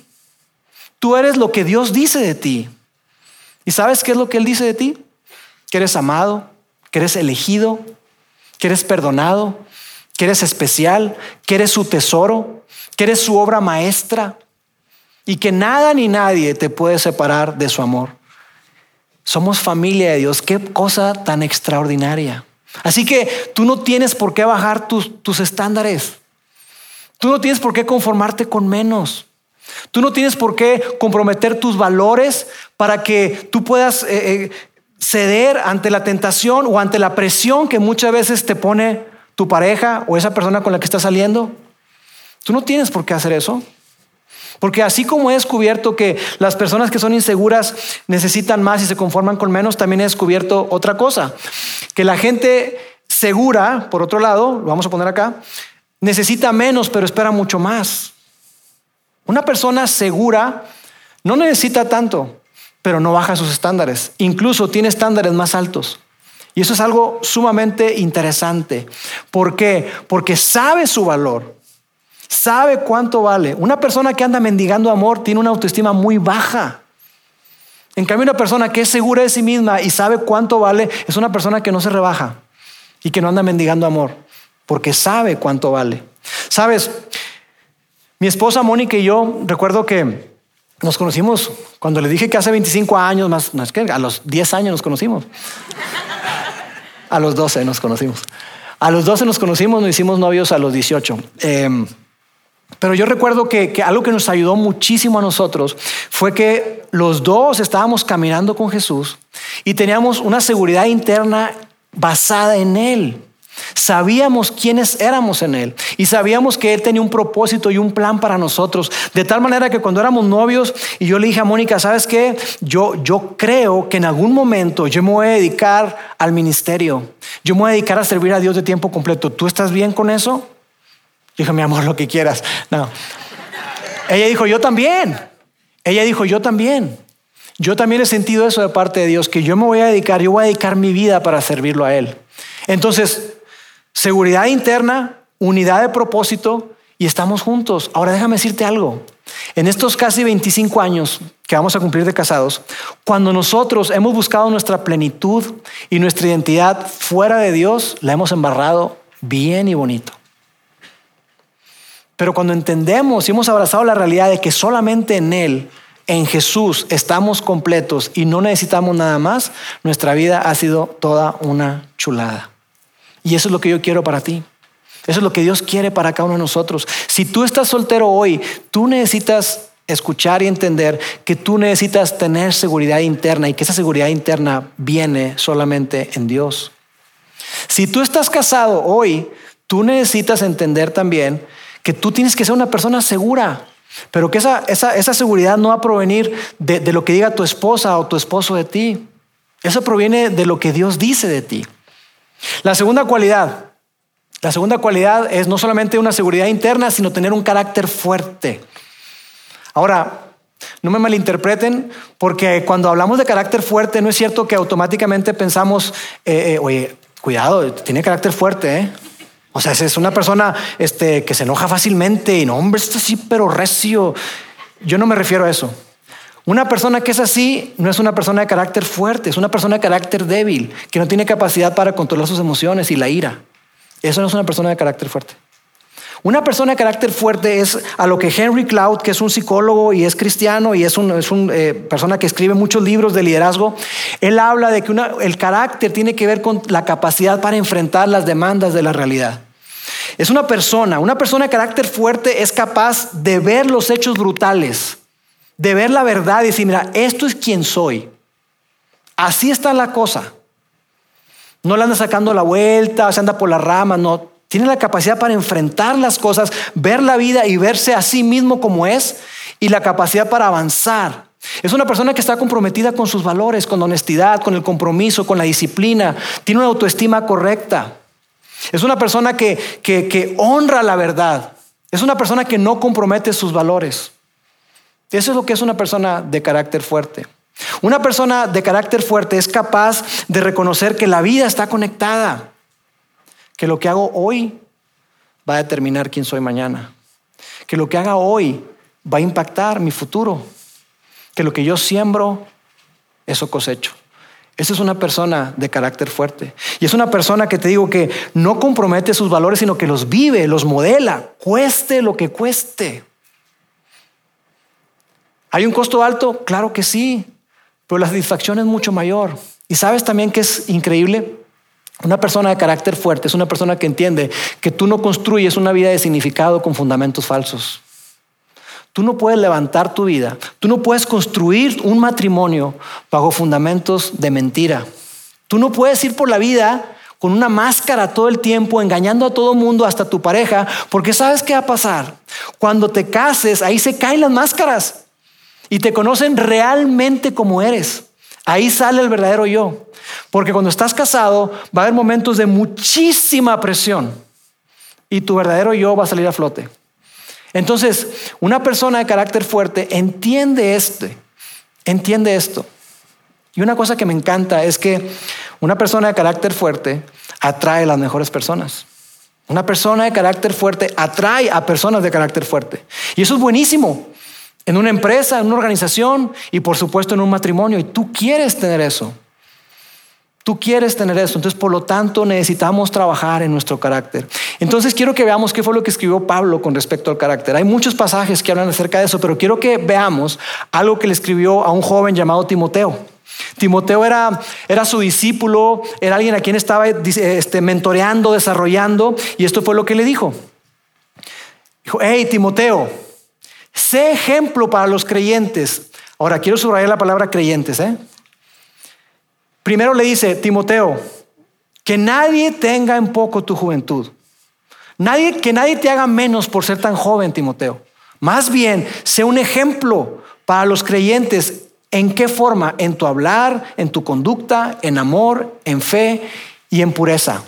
Tú eres lo que Dios dice de ti. ¿Y sabes qué es lo que Él dice de ti? Que eres amado, que eres elegido, que eres perdonado, que eres especial, que eres su tesoro, que eres su obra maestra y que nada ni nadie te puede separar de su amor. Somos familia de Dios. Qué cosa tan extraordinaria. Así que tú no tienes por qué bajar tus, tus estándares. Tú no tienes por qué conformarte con menos. Tú no tienes por qué comprometer tus valores para que tú puedas eh, eh, ceder ante la tentación o ante la presión que muchas veces te pone tu pareja o esa persona con la que estás saliendo. Tú no tienes por qué hacer eso. Porque así como he descubierto que las personas que son inseguras necesitan más y se conforman con menos, también he descubierto otra cosa. Que la gente segura, por otro lado, lo vamos a poner acá, necesita menos pero espera mucho más. Una persona segura no necesita tanto, pero no baja sus estándares. Incluso tiene estándares más altos. Y eso es algo sumamente interesante. ¿Por qué? Porque sabe su valor, sabe cuánto vale. Una persona que anda mendigando amor tiene una autoestima muy baja. En cambio, una persona que es segura de sí misma y sabe cuánto vale es una persona que no se rebaja y que no anda mendigando amor, porque sabe cuánto vale. Sabes, mi esposa Mónica y yo recuerdo que nos conocimos cuando le dije que hace 25 años, más, más que a los 10 años nos conocimos. A los 12 nos conocimos. A los 12 nos conocimos, nos hicimos novios a los 18. Em, pero yo recuerdo que, que, algo que nos ayudó muchísimo a nosotros fue que los dos estábamos caminando con Jesús y teníamos una seguridad interna basada en Él. Sabíamos quiénes éramos en Él y sabíamos que Él tenía un propósito y un plan para nosotros. De tal manera que cuando éramos novios y yo le dije a Mónica, ¿sabes qué? Yo, yo creo que en algún momento yo me voy a dedicar al ministerio. Yo me voy a dedicar a servir a Dios de tiempo completo. ¿Tú estás bien con eso? Dije, mi amor, lo que quieras. No. Ella dijo, yo también. Ella dijo, yo también. Yo también he sentido eso de parte de Dios, que yo me voy a dedicar, yo voy a dedicar mi vida para servirlo a Él. Entonces, seguridad interna, unidad de propósito y estamos juntos. Ahora déjame decirte algo. En estos casi 25 años que vamos a cumplir de casados, cuando nosotros hemos buscado nuestra plenitud y nuestra identidad fuera de Dios, la hemos embarrado bien y bonito. Pero cuando entendemos y hemos abrazado la realidad de que solamente en Él, en Jesús, estamos completos y no necesitamos nada más, nuestra vida ha sido toda una chulada. Y eso es lo que yo quiero para ti. Eso es lo que Dios quiere para cada uno de nosotros. Si tú estás soltero hoy, tú necesitas escuchar y entender que tú necesitas tener seguridad interna y que esa seguridad interna viene solamente en Dios. Si tú estás casado hoy, tú necesitas entender también que tú tienes que ser una persona segura, pero que esa, esa, seguridad no va a provenir de, de lo que diga tu esposa o tu esposo de ti. Eso proviene de lo que Dios dice de ti. La segunda cualidad, la segunda cualidad es no solamente una seguridad interna, sino tener un carácter fuerte. Ahora, no me malinterpreten, porque cuando hablamos de carácter fuerte, no es cierto que automáticamente pensamos, eh, eh, oye, cuidado, tiene carácter fuerte, ¿eh? O sea, es una persona este, que se enoja fácilmente y no, hombre, está así, pero recio. Yo no me refiero a eso. Una persona que es así no es una persona de carácter fuerte, es una persona de carácter débil, que no tiene capacidad para controlar sus emociones y la ira. Eso no es una persona de carácter fuerte. Una persona de carácter fuerte es a lo que Henry Cloud, que es un psicólogo y es cristiano y es una eh, persona que escribe muchos libros de liderazgo, él habla de que el carácter tiene que ver con la capacidad para enfrentar las demandas de la realidad. Es una persona, una persona de carácter fuerte es capaz de ver los hechos brutales, de ver la verdad y decir, mira, esto es quien soy. Así está la cosa. No le anda sacando la vuelta, se anda por la rama, no. Tiene la capacidad para enfrentar las cosas, ver la vida y verse a sí mismo como es y la capacidad para avanzar. Es una persona que está comprometida con sus valores, con honestidad, con el compromiso, con la disciplina. Tiene una autoestima correcta. Es una persona que, que, honra la verdad. Es una persona que no compromete sus valores. Eso es lo que es una persona de carácter fuerte. Una persona de carácter fuerte es capaz de reconocer que la vida está conectada, que lo que hago hoy va a determinar quién soy mañana, que lo que haga hoy va a impactar mi futuro, que lo que yo siembro, eso cosecho. Esa es una persona de carácter fuerte. Y es una persona que te digo que no compromete sus valores, sino que los vive, los modela, cueste lo que cueste. ¿Hay un costo alto? Claro que sí, pero la satisfacción es mucho mayor. Y sabes también que es increíble. Una persona de carácter fuerte es una persona que entiende que tú no construyes una vida de significado con fundamentos falsos. Tú no puedes levantar tu vida, tú no puedes construir un matrimonio bajo fundamentos de mentira. Tú no puedes ir por la vida con una máscara todo el tiempo, engañando a todo mundo, hasta tu pareja, porque sabes qué va a pasar. Cuando te cases, ahí se caen las máscaras y te conocen realmente como eres. Ahí sale el verdadero yo. Porque cuando estás casado va a haber momentos de muchísima presión y tu verdadero yo va a salir a flote. Entonces, una persona de carácter fuerte entiende esto, entiende esto. Y una cosa que me encanta es que una persona de carácter fuerte atrae a las mejores personas. Una persona de carácter fuerte atrae a personas de carácter fuerte. Y eso es buenísimo. En una empresa, en una organización y por supuesto en un matrimonio. Y tú quieres tener eso. Tú quieres tener eso, entonces por lo tanto necesitamos trabajar en nuestro carácter. Entonces quiero que veamos qué fue lo que escribió Pablo con respecto al carácter. Hay muchos pasajes que hablan acerca de eso, pero quiero que veamos algo que le escribió a un joven llamado Timoteo. Timoteo era, era su discípulo, era alguien a quien estaba este, mentoreando, desarrollando, y esto fue lo que le dijo. Dijo, hey Timoteo, sé ejemplo para los creyentes. Ahora quiero subrayar la palabra creyentes, ¿eh? Primero le dice, Timoteo, que nadie tenga en poco tu juventud. Nadie, que nadie te haga menos por ser tan joven, Timoteo. Más bien, sé un ejemplo para los creyentes. ¿En qué forma? En tu hablar, en tu conducta, en amor, en fe y en pureza.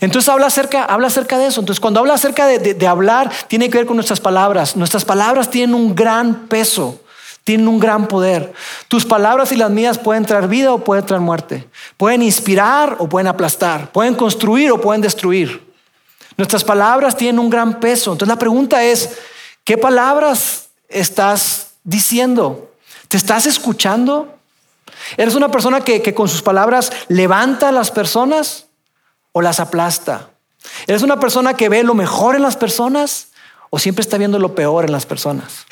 Entonces habla acerca, habla de eso. Entonces cuando habla acerca de hablar, tiene que ver con nuestras palabras. Nuestras palabras tienen un gran peso tienen un gran poder. Tus palabras y las mías pueden traer vida o pueden traer muerte. Pueden inspirar o pueden aplastar. Pueden construir o pueden destruir. Nuestras palabras tienen un gran peso. Entonces la pregunta es, ¿qué palabras estás diciendo? ¿Te estás escuchando? ¿Eres una persona que, que con sus palabras levanta a las personas o las aplasta? ¿Eres una persona que ve lo mejor en las personas o siempre está viendo lo peor en las personas?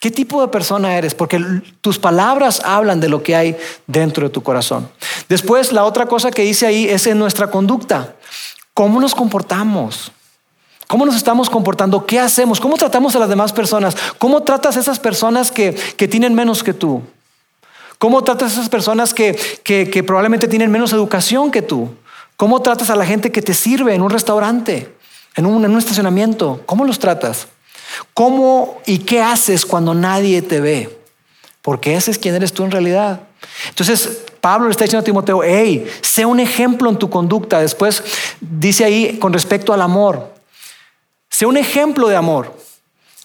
¿Qué tipo de persona eres? Porque tus palabras hablan de lo que hay dentro de tu corazón. Después, la otra cosa que dice ahí es en nuestra conducta. ¿Cómo nos comportamos? ¿Cómo nos estamos comportando? ¿Qué hacemos? ¿Cómo tratamos a las demás personas? ¿Cómo tratas a esas personas que, tienen menos que tú? ¿Cómo tratas a esas personas que, que probablemente tienen menos educación que tú? ¿Cómo tratas a la gente que te sirve en un restaurante, en un, en estacionamiento? ¿Cómo los tratas? ¿Cómo y qué haces cuando nadie te ve? Porque ese es quien eres tú en realidad. Entonces, Pablo le está diciendo a Timoteo, hey, sé un ejemplo en tu conducta. Después dice ahí con respecto al amor, sé un ejemplo de amor.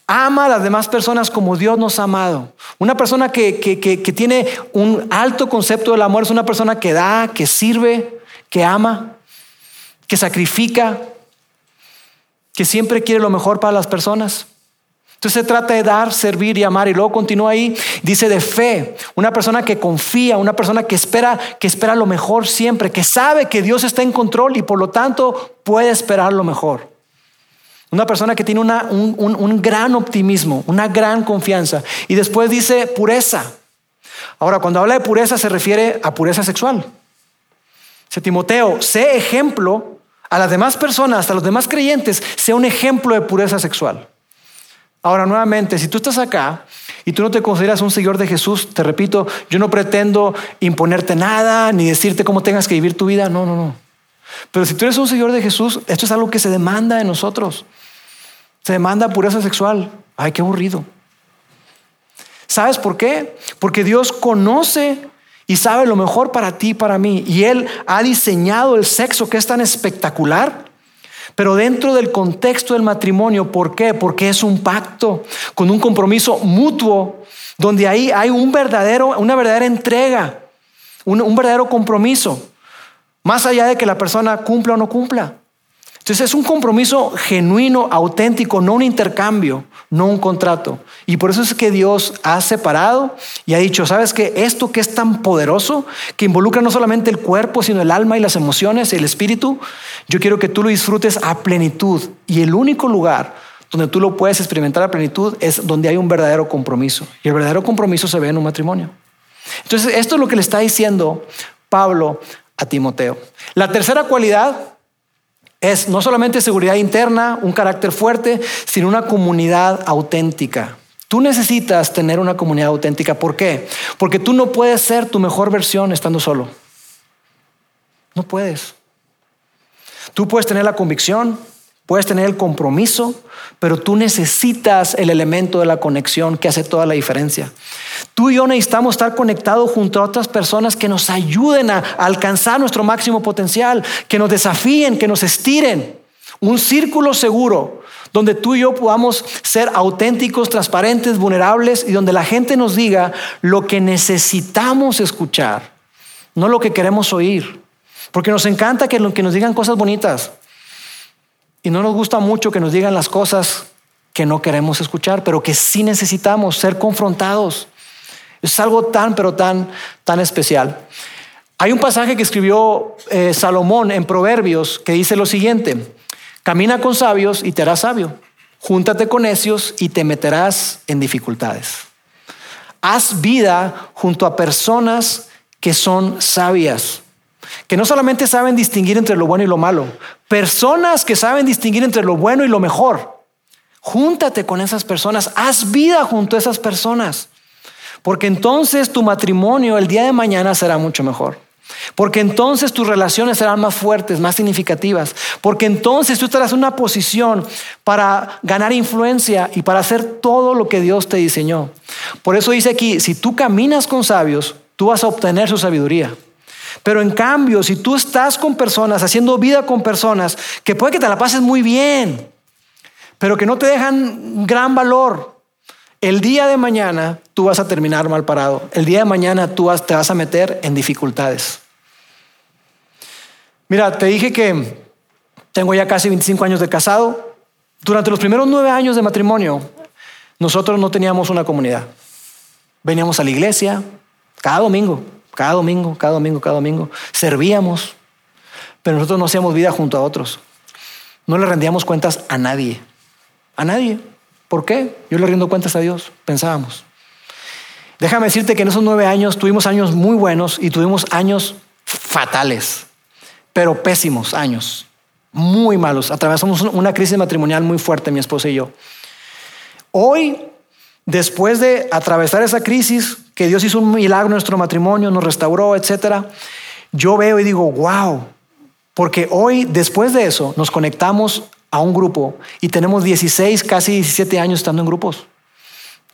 Ama a las demás personas como Dios nos ha amado. Una persona que, que tiene un alto concepto del amor es una persona que da, que sirve, que ama, que sacrifica, que siempre quiere lo mejor para las personas. Entonces se trata de dar, servir y amar. Y luego continúa ahí, dice de fe, una persona que confía, una persona que espera, que espera lo mejor siempre, que sabe que Dios está en control y por lo tanto puede esperar lo mejor. Una persona que tiene un, un gran optimismo, una gran confianza. Y después dice pureza. Ahora, cuando habla de pureza se refiere a pureza sexual. Dice Timoteo, sé ejemplo a las demás personas, a los demás creyentes, sea un ejemplo de pureza sexual. Ahora, nuevamente, si tú estás acá y tú no te consideras un seguidor de Jesús, te repito, yo no pretendo imponerte nada ni decirte cómo tengas que vivir tu vida, no, no, no. Pero si tú eres un seguidor de Jesús, esto es algo que se demanda de nosotros. Se demanda pureza sexual. Ay, qué aburrido. ¿Sabes por qué? Porque Dios conoce y sabe lo mejor para ti y para mí. Y Él ha diseñado el sexo que es tan espectacular pero dentro del contexto del matrimonio, ¿por qué? Porque es un pacto con un compromiso mutuo, donde ahí hay un verdadero, una verdadera entrega, un, un verdadero compromiso, más allá de que la persona cumpla o no cumpla. Entonces es un compromiso genuino, auténtico, no un intercambio, no un contrato. Y por eso es que Dios ha separado y ha dicho, ¿sabes qué? Esto que es tan poderoso, que involucra no solamente el cuerpo, sino el alma y las emociones, el espíritu, yo quiero que tú lo disfrutes a plenitud. Y el único lugar donde tú lo puedes experimentar a plenitud es donde hay un verdadero compromiso. Y el verdadero compromiso se ve en un matrimonio. Entonces, esto es lo que le está diciendo Pablo a Timoteo. La tercera cualidad es no solamente seguridad interna, un carácter fuerte, sino una comunidad auténtica. Tú necesitas tener una comunidad auténtica. ¿Por qué? Porque tú no puedes ser tu mejor versión estando solo. No puedes. Tú puedes tener la convicción, puedes tener el compromiso, pero tú necesitas el elemento de la conexión que hace toda la diferencia. Tú y yo necesitamos estar conectados junto a otras personas que nos ayuden a alcanzar nuestro máximo potencial, que nos desafíen, que nos estiren. Un círculo seguro donde tú y yo podamos ser auténticos, transparentes, vulnerables y donde la gente nos diga lo que necesitamos escuchar, no lo que queremos oír. Porque nos encanta que, nos digan cosas bonitas y no nos gusta mucho que nos digan las cosas que no queremos escuchar, pero que sí necesitamos ser confrontados. Es algo tan, pero tan, tan especial. Hay un pasaje que escribió eh, Salomón en Proverbios que dice lo siguiente, camina con sabios y te harás sabio, júntate con necios y te meterás en dificultades. Haz vida junto a personas que son sabias, que no solamente saben distinguir entre lo bueno y lo malo, personas que saben distinguir entre lo bueno y lo mejor. Júntate con esas personas, haz vida junto a esas personas. Porque entonces tu matrimonio el día de mañana será mucho mejor. Porque entonces tus relaciones serán más fuertes, más significativas. Porque entonces tú estarás en una posición para ganar influencia y para hacer todo lo que Dios te diseñó. Por eso dice aquí, si tú caminas con sabios, tú vas a obtener su sabiduría. Pero en cambio, si tú estás con personas, haciendo vida con personas, que puede que te la pases muy bien, pero que no te dejan gran valor, el día de mañana tú vas a terminar mal parado. El día de mañana tú te vas a meter en dificultades. Mira, te dije que tengo ya casi 25 años de casado. Durante los primeros nueve años de matrimonio, nosotros no teníamos una comunidad. Veníamos a la iglesia cada domingo, cada domingo, cada domingo, cada domingo. Servíamos, pero nosotros no hacíamos vida junto a otros. No le rendíamos cuentas a nadie. A nadie. ¿Por qué? Yo le rindo cuentas a Dios, pensábamos. Déjame decirte que en esos nueve años tuvimos años muy buenos y tuvimos años fatales, pero pésimos años, muy malos. Atravesamos una crisis matrimonial muy fuerte, mi esposa y yo. Hoy, después de atravesar esa crisis, que Dios hizo un milagro en nuestro matrimonio, nos restauró, etcétera, yo veo y digo, wow, porque hoy, después de eso, nos conectamos a un grupo y tenemos 16, casi 17 años estando en grupos.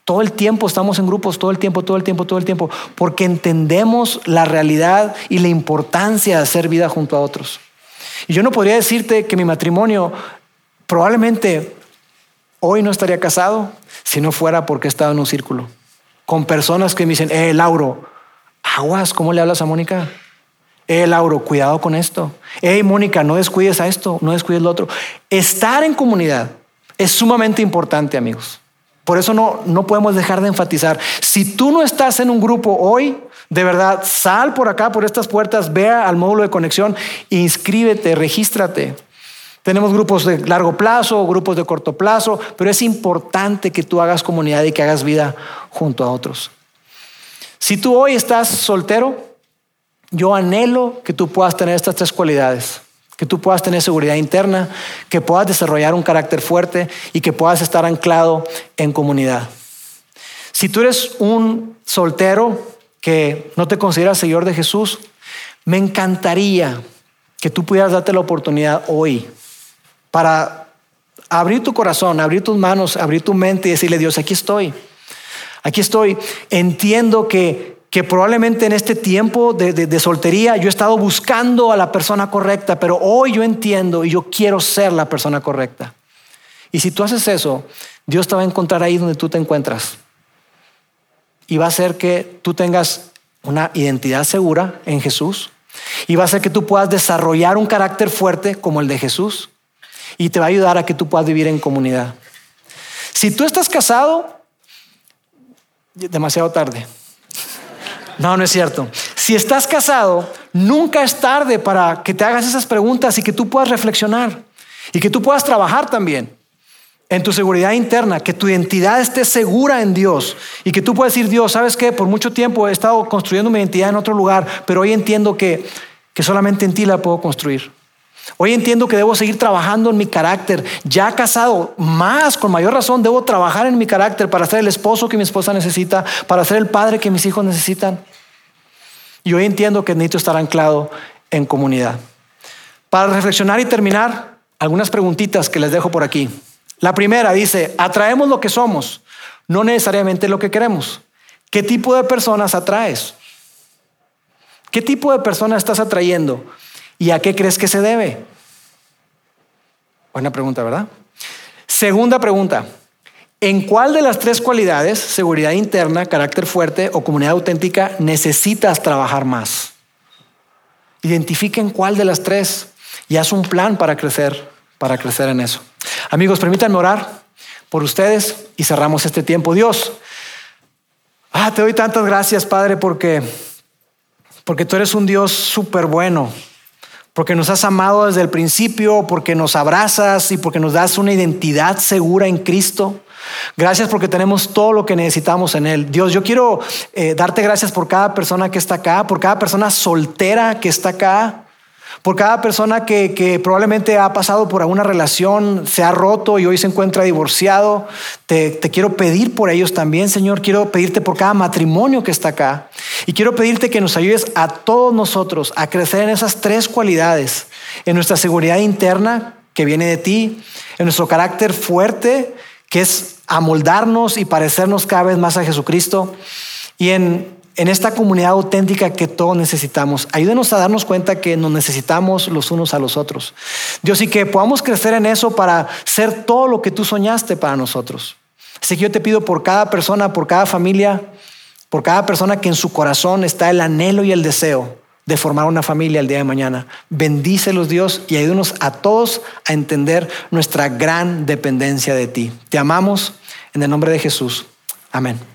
Todo el tiempo estamos en grupos, todo el tiempo, todo el tiempo, todo el tiempo, porque entendemos la realidad y la importancia de hacer vida junto a otros. Y yo no podría decirte que mi matrimonio probablemente hoy no estaría casado si no fuera porque he estado en un círculo, con personas que me dicen, eh, Lauro, aguas, ¿cómo le hablas a Mónica? Eh, Lauro, cuidado con esto. Hey, Mónica, no descuides a esto, no descuides lo otro. Estar en comunidad es sumamente importante, amigos. Por eso no, no podemos dejar de enfatizar. Si tú no estás en un grupo hoy, de verdad, sal por acá, por estas puertas, vea al módulo de conexión, inscríbete, regístrate. Tenemos grupos de largo plazo, grupos de corto plazo, pero es importante que tú hagas comunidad y que hagas vida junto a otros. Si tú hoy estás soltero, yo anhelo que tú puedas tener estas tres cualidades, que tú puedas tener seguridad interna, que puedas desarrollar un carácter fuerte y que puedas estar anclado en comunidad. Si tú eres un soltero que no te consideras seguidor de Jesús, me encantaría que tú pudieras darte la oportunidad hoy para abrir tu corazón, abrir tus manos, abrir tu mente y decirle, Dios, aquí estoy. Aquí estoy. Entiendo que, que probablemente en este tiempo de, de, soltería yo he estado buscando a la persona correcta, pero hoy yo entiendo y yo quiero ser la persona correcta. Y si tú haces eso, Dios te va a encontrar ahí donde tú te encuentras. Y va a hacer que tú tengas una identidad segura en Jesús. Y va a hacer que tú puedas desarrollar un carácter fuerte como el de Jesús y te va a ayudar a que tú puedas vivir en comunidad. Si tú estás casado, demasiado tarde. No, no es cierto. Si estás casado, nunca es tarde para que te hagas esas preguntas y que tú puedas reflexionar y que tú puedas trabajar también en tu seguridad interna, que tu identidad esté segura en Dios y que tú puedas decir, Dios, ¿sabes qué? Por mucho tiempo he estado construyendo mi identidad en otro lugar, pero hoy entiendo que, que solamente en ti la puedo construir. Hoy entiendo que debo seguir trabajando en mi carácter. Ya casado, más, con mayor razón, debo trabajar en mi carácter para ser el esposo que mi esposa necesita, para ser el padre que mis hijos necesitan. Y hoy entiendo que necesito estar anclado en comunidad. Para reflexionar y terminar, algunas preguntitas que les dejo por aquí. La primera dice, atraemos lo que somos, no necesariamente lo que queremos. ¿Qué tipo de personas atraes? ¿Qué tipo de personas estás atrayendo? ¿Y a qué crees que se debe? Buena pregunta, ¿verdad? Segunda pregunta. ¿En cuál de las tres cualidades, seguridad interna, carácter fuerte o comunidad auténtica, necesitas trabajar más? Identifica en cuál de las tres y haz un plan para crecer, para crecer en eso. Amigos, permítanme orar por ustedes y cerramos este tiempo. Dios, ah, te doy tantas gracias, Padre, porque, porque tú eres un Dios súper bueno porque nos has amado desde el principio, porque nos abrazas y porque nos das una identidad segura en Cristo. Gracias porque tenemos todo lo que necesitamos en Él. Dios, yo quiero eh, darte gracias por cada persona que está acá, por cada persona soltera que está acá, por cada persona que, probablemente ha pasado por alguna relación, se ha roto y hoy se encuentra divorciado. Te, te, quiero pedir por ellos también, Señor. Quiero pedirte por cada matrimonio que está acá. Y quiero pedirte que nos ayudes a todos nosotros a crecer en esas tres cualidades. En nuestra seguridad interna, que viene de ti. En nuestro carácter fuerte, que es amoldarnos y parecernos cada vez más a Jesucristo. Y en en esta comunidad auténtica que todos necesitamos. Ayúdenos a darnos cuenta que nos necesitamos los unos a los otros. Dios, y que podamos crecer en eso para ser todo lo que tú soñaste para nosotros. Así que yo te pido por cada persona, por cada familia, por cada persona que en su corazón está el anhelo y el deseo de formar una familia el día de mañana. Bendícelos Dios y ayúdenos a todos a entender nuestra gran dependencia de ti. Te amamos en el nombre de Jesús. Amén.